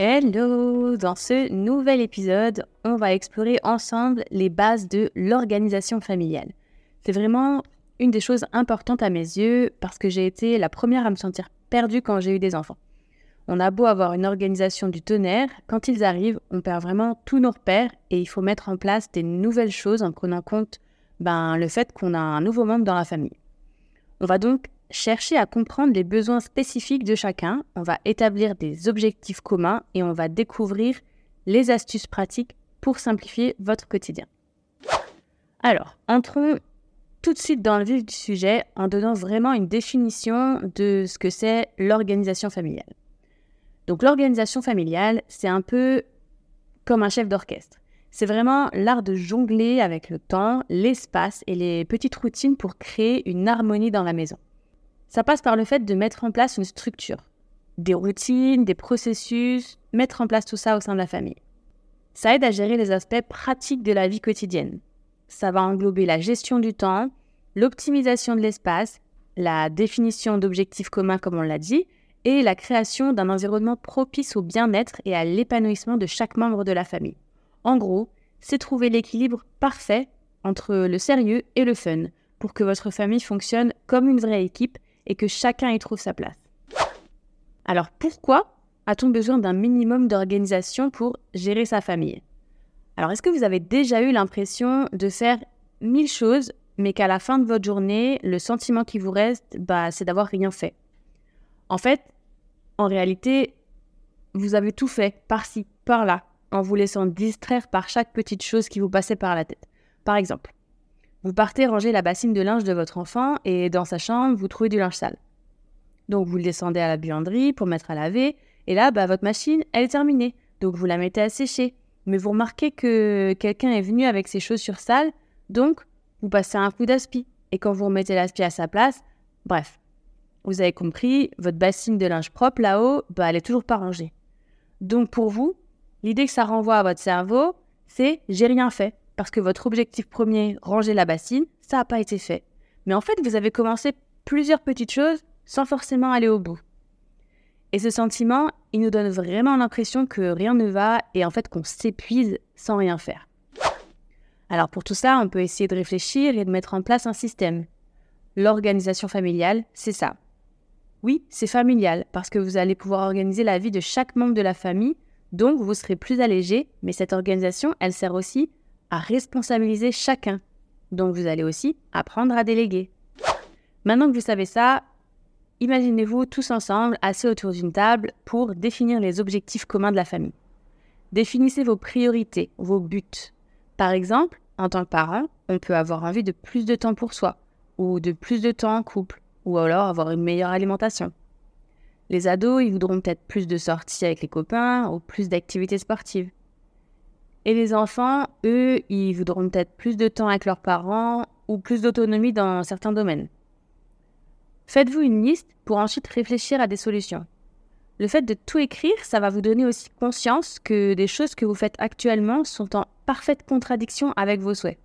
Hello Dans ce nouvel épisode, on va explorer ensemble les bases de l'organisation familiale. C'est vraiment une des choses importantes à mes yeux parce que j'ai été la première à me sentir perdue quand j'ai eu des enfants. On a beau avoir une organisation du tonnerre, quand ils arrivent, on perd vraiment tous nos repères et il faut mettre en place des nouvelles choses en prenant compte ben, le fait qu'on a un nouveau membre dans la famille. On va donc chercher à comprendre les besoins spécifiques de chacun, on va établir des objectifs communs et on va découvrir les astuces pratiques pour simplifier votre quotidien. Alors, entrons tout de suite dans le vif du sujet en donnant vraiment une définition de ce que c'est l'organisation familiale. Donc l'organisation familiale, c'est un peu comme un chef d'orchestre. C'est vraiment l'art de jongler avec le temps, l'espace et les petites routines pour créer une harmonie dans la maison. Ça passe par le fait de mettre en place une structure, des routines, des processus, mettre en place tout ça au sein de la famille. Ça aide à gérer les aspects pratiques de la vie quotidienne. Ça va englober la gestion du temps, l'optimisation de l'espace, la définition d'objectifs communs comme on l'a dit, et la création d'un environnement propice au bien-être et à l'épanouissement de chaque membre de la famille. En gros, c'est trouver l'équilibre parfait entre le sérieux et le fun pour que votre famille fonctionne comme une vraie équipe et que chacun y trouve sa place. Alors pourquoi a-t-on besoin d'un minimum d'organisation pour gérer sa famille? Alors est-ce que vous avez déjà eu l'impression de faire mille choses mais qu'à la fin de votre journée, le sentiment qui vous reste, bah, c'est d'avoir rien fait? En fait, en réalité, vous avez tout fait, par-ci, par-là, en vous laissant distraire par chaque petite chose qui vous passait par la tête. Par exemple, vous partez ranger la bassine de linge de votre enfant et dans sa chambre, vous trouvez du linge sale. Donc vous le descendez à la buanderie pour mettre à laver et là, bah, votre machine, elle est terminée. Donc vous la mettez à sécher. Mais vous remarquez que quelqu'un est venu avec ses chaussures sales, donc vous passez un coup d'aspi. Et quand vous remettez l'aspi à sa place, bref, vous avez compris, votre bassine de linge propre là-haut, bah, elle est toujours pas rangée. Donc pour vous, l'idée que ça renvoie à votre cerveau, c'est j'ai rien fait. Parce que votre objectif premier, ranger la bassine, ça n'a pas été fait. Mais en fait, vous avez commencé plusieurs petites choses sans forcément aller au bout. Et ce sentiment, il nous donne vraiment l'impression que rien ne va et en fait qu'on s'épuise sans rien faire. Alors pour tout ça, on peut essayer de réfléchir et de mettre en place un système. L'organisation familiale, c'est ça. Oui, c'est familial, parce que vous allez pouvoir organiser la vie de chaque membre de la famille, donc vous serez plus allégé, mais cette organisation, elle sert aussi à responsabiliser chacun. Donc vous allez aussi apprendre à déléguer. Maintenant que vous savez ça, imaginez-vous tous ensemble assis autour d'une table pour définir les objectifs communs de la famille. Définissez vos priorités, vos buts. Par exemple, en tant que parent, on peut avoir envie de plus de temps pour soi ou de plus de temps en couple ou alors avoir une meilleure alimentation. Les ados, ils voudront peut-être plus de sorties avec les copains ou plus d'activités sportives. Et les enfants, eux, ils voudront peut-être plus de temps avec leurs parents ou plus d'autonomie dans certains domaines. Faites-vous une liste pour ensuite réfléchir à des solutions. Le fait de tout écrire, ça va vous donner aussi conscience que des choses que vous faites actuellement sont en parfaite contradiction avec vos souhaits.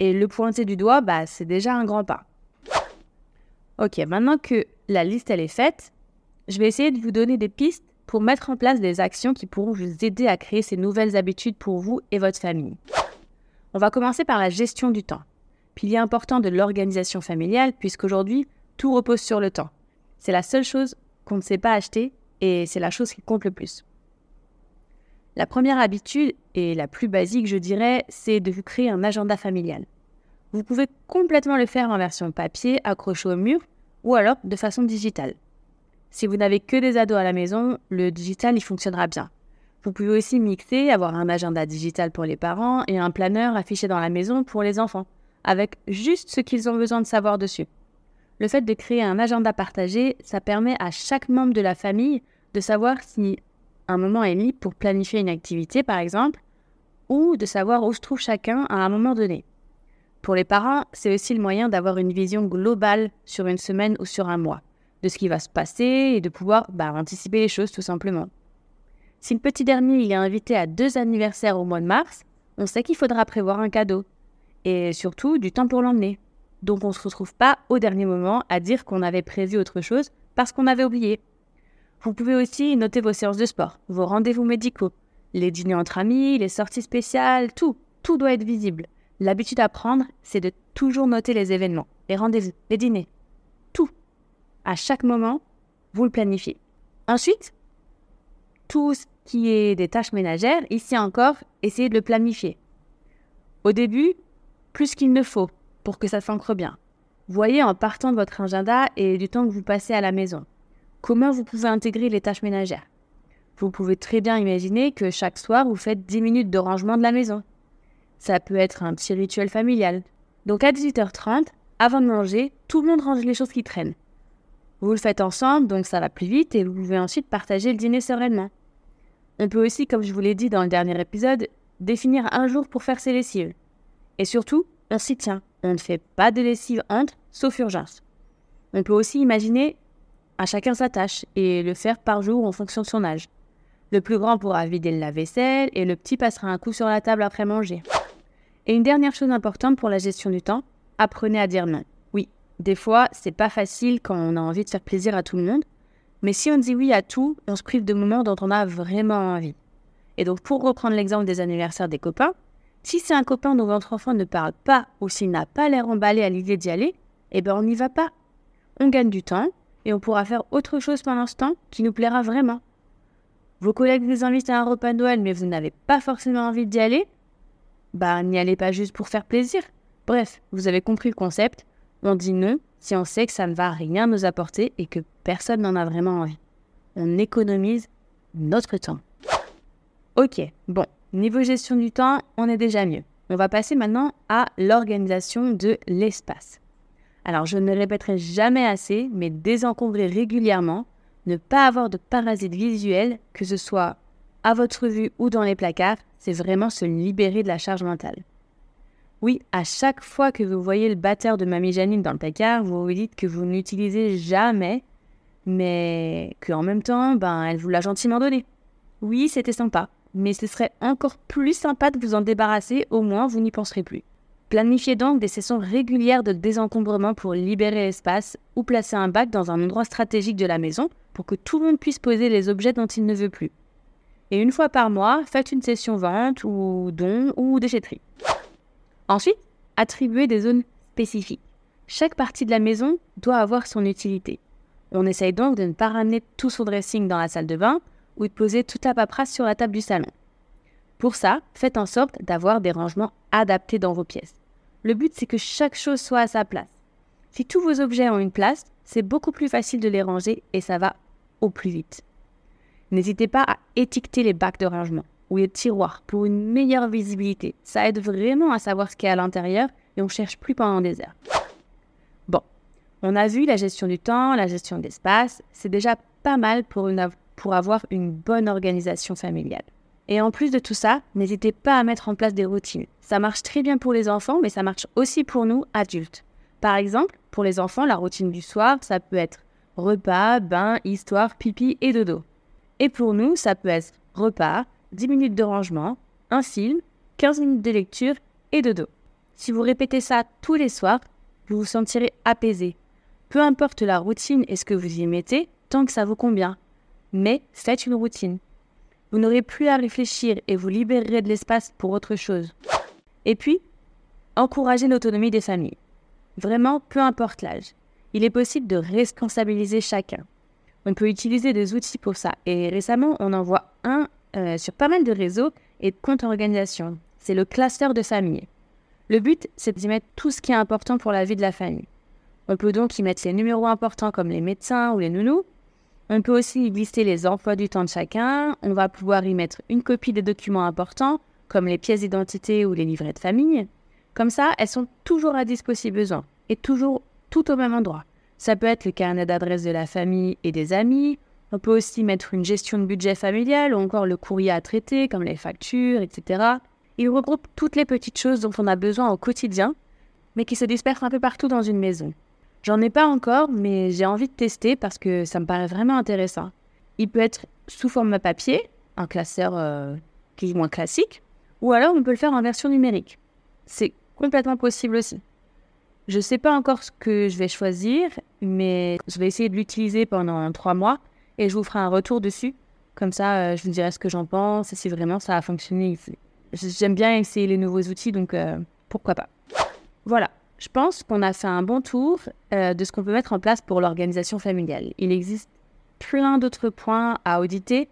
Et le pointer du doigt, bah, c'est déjà un grand pas. Ok, maintenant que la liste elle est faite, je vais essayer de vous donner des pistes pour mettre en place des actions qui pourront vous aider à créer ces nouvelles habitudes pour vous et votre famille. On va commencer par la gestion du temps. Pilier important de l'organisation familiale puisqu'aujourd'hui, tout repose sur le temps. C'est la seule chose qu'on ne sait pas acheter et c'est la chose qui compte le plus. La première habitude, et la plus basique je dirais, c'est de vous créer un agenda familial. Vous pouvez complètement le faire en version papier, accroché au mur, ou alors de façon digitale. Si vous n'avez que des ados à la maison, le digital y fonctionnera bien. Vous pouvez aussi mixer, avoir un agenda digital pour les parents et un planeur affiché dans la maison pour les enfants, avec juste ce qu'ils ont besoin de savoir dessus. Le fait de créer un agenda partagé, ça permet à chaque membre de la famille de savoir si un moment est libre pour planifier une activité, par exemple, ou de savoir où se trouve chacun à un moment donné. Pour les parents, c'est aussi le moyen d'avoir une vision globale sur une semaine ou sur un mois, de ce qui va se passer et de pouvoir bah, anticiper les choses tout simplement. Si le petit dernier est invité à deux anniversaires au mois de mars, on sait qu'il faudra prévoir un cadeau. Et surtout, du temps pour l'emmener. Donc on ne se retrouve pas au dernier moment à dire qu'on avait prévu autre chose parce qu'on avait oublié. Vous pouvez aussi noter vos séances de sport, vos rendez-vous médicaux, les dîners entre amis, les sorties spéciales, tout. Tout doit être visible. L'habitude à prendre, c'est de toujours noter les événements, les rendez-vous, les dîners. À chaque moment, vous le planifiez. Ensuite, tout ce qui est des tâches ménagères, ici encore, essayez de le planifier. Au début, plus qu'il ne faut pour que ça s'ancre bien. Voyez en partant de votre agenda et du temps que vous passez à la maison. Comment vous pouvez intégrer les tâches ménagères Vous pouvez très bien imaginer que chaque soir, vous faites 10 minutes de rangement de la maison. Ça peut être un petit rituel familial. Donc à 18h30, avant de manger, tout le monde range les choses qui traînent. Vous le faites ensemble, donc ça va plus vite et vous pouvez ensuite partager le dîner sereinement. On peut aussi, comme je vous l'ai dit dans le dernier épisode, définir un jour pour faire ses lessives. Et surtout, on s'y tient. On ne fait pas de lessive entre, sauf urgence. On peut aussi imaginer à chacun sa tâche et le faire par jour en fonction de son âge. Le plus grand pourra vider le lave-vaisselle et le petit passera un coup sur la table après manger. Et une dernière chose importante pour la gestion du temps, apprenez à dire non. Des fois, c'est pas facile quand on a envie de faire plaisir à tout le monde, mais si on dit oui à tout, on se prive de moments dont on a vraiment envie. Et donc, pour reprendre l'exemple des anniversaires des copains, si c'est un copain dont votre enfant ne parle pas ou s'il n'a pas l'air emballé à l'idée d'y aller, eh ben on n'y va pas. On gagne du temps et on pourra faire autre chose pendant ce temps qui nous plaira vraiment. Vos collègues vous invitent à un repas de Noël mais vous n'avez pas forcément envie d'y aller, bah n'y allez pas juste pour faire plaisir. Bref, vous avez compris le concept. On dit non si on sait que ça ne va rien nous apporter et que personne n'en a vraiment envie. On économise notre temps. Ok, bon, niveau gestion du temps, on est déjà mieux. On va passer maintenant à l'organisation de l'espace. Alors, je ne répéterai jamais assez, mais désencombrer régulièrement, ne pas avoir de parasites visuels, que ce soit à votre vue ou dans les placards, c'est vraiment se libérer de la charge mentale. Oui, à chaque fois que vous voyez le batteur de Mamie Janine dans le placard, vous vous dites que vous n'utilisez jamais, mais qu'en même temps, ben, elle vous l'a gentiment donné. Oui, c'était sympa, mais ce serait encore plus sympa de vous en débarrasser, au moins vous n'y penserez plus. Planifiez donc des sessions régulières de désencombrement pour libérer l'espace ou placer un bac dans un endroit stratégique de la maison pour que tout le monde puisse poser les objets dont il ne veut plus. Et une fois par mois, faites une session vente ou don ou déchetterie. Ensuite, attribuez des zones spécifiques. Chaque partie de la maison doit avoir son utilité. On essaye donc de ne pas ramener tout son dressing dans la salle de bain ou de poser toute la paperasse sur la table du salon. Pour ça, faites en sorte d'avoir des rangements adaptés dans vos pièces. Le but, c'est que chaque chose soit à sa place. Si tous vos objets ont une place, c'est beaucoup plus facile de les ranger et ça va au plus vite. N'hésitez pas à étiqueter les bacs de rangement ou les tiroirs pour une meilleure visibilité. Ça aide vraiment à savoir ce qu'il y a à l'intérieur et on cherche plus pendant des heures. Bon, on a vu la gestion du temps, la gestion de l'espace, c'est déjà pas mal pour, pour avoir une bonne organisation familiale. Et en plus de tout ça, n'hésitez pas à mettre en place des routines. Ça marche très bien pour les enfants, mais ça marche aussi pour nous, adultes. Par exemple, pour les enfants, la routine du soir, ça peut être repas, bain, histoire, pipi et dodo. Et pour nous, ça peut être repas, 10 minutes de rangement, un film, 15 minutes de lecture et de dos. Si vous répétez ça tous les soirs, vous vous sentirez apaisé. Peu importe la routine et ce que vous y mettez, tant que ça vous convient. Mais faites une routine. Vous n'aurez plus à réfléchir et vous libérerez de l'espace pour autre chose. Et puis, encouragez l'autonomie des familles. Vraiment, peu importe l'âge. Il est possible de responsabiliser chacun. On peut utiliser des outils pour ça. Et récemment, on en voit un euh, sur pas mal de réseaux et de comptes organisation. C'est le cluster de famille. Le but, c'est d'y mettre tout ce qui est important pour la vie de la famille. On peut donc y mettre les numéros importants comme les médecins ou les nounous. On peut aussi y lister les emplois du temps de chacun. On va pouvoir y mettre une copie des documents importants comme les pièces d'identité ou les livrets de famille. Comme ça, elles sont toujours à disposition si besoin et toujours tout au même endroit. Ça peut être le carnet d'adresse de la famille et des amis. On peut aussi mettre une gestion de budget familial ou encore le courrier à traiter comme les factures, etc. Il regroupe toutes les petites choses dont on a besoin au quotidien, mais qui se dispersent un peu partout dans une maison. J'en ai pas encore, mais j'ai envie de tester parce que ça me paraît vraiment intéressant. Il peut être sous format papier, un classeur euh, qui est moins classique, ou alors on peut le faire en version numérique. C'est complètement possible aussi. Je ne sais pas encore ce que je vais choisir, mais je vais essayer de l'utiliser pendant trois mois et je vous ferai un retour dessus. Comme ça, euh, je vous dirai ce que j'en pense et si vraiment ça a fonctionné. J'aime bien essayer les nouveaux outils, donc euh, pourquoi pas. Voilà, je pense qu'on a fait un bon tour euh, de ce qu'on peut mettre en place pour l'organisation familiale. Il existe plein d'autres points à auditer,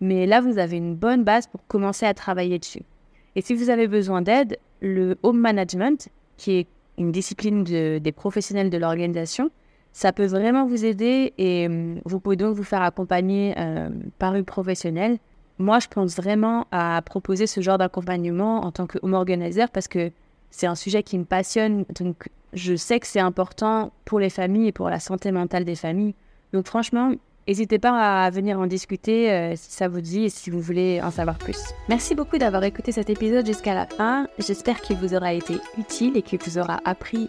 mais là, vous avez une bonne base pour commencer à travailler dessus. Et si vous avez besoin d'aide, le home management, qui est une discipline des professionnels de l'organisation, ça peut vraiment vous aider et hum, vous pouvez donc vous faire accompagner euh, par une professionnelle. Moi, je pense vraiment à proposer ce genre d'accompagnement en tant que home organizer parce que c'est un sujet qui me passionne. Donc, je sais que c'est important pour les familles et pour la santé mentale des familles. Donc, franchement, N'hésitez pas à venir en discuter euh, si ça vous dit et si vous voulez en savoir plus. Merci beaucoup d'avoir écouté cet épisode jusqu'à la fin. J'espère qu'il vous aura été utile et qu'il vous aura appris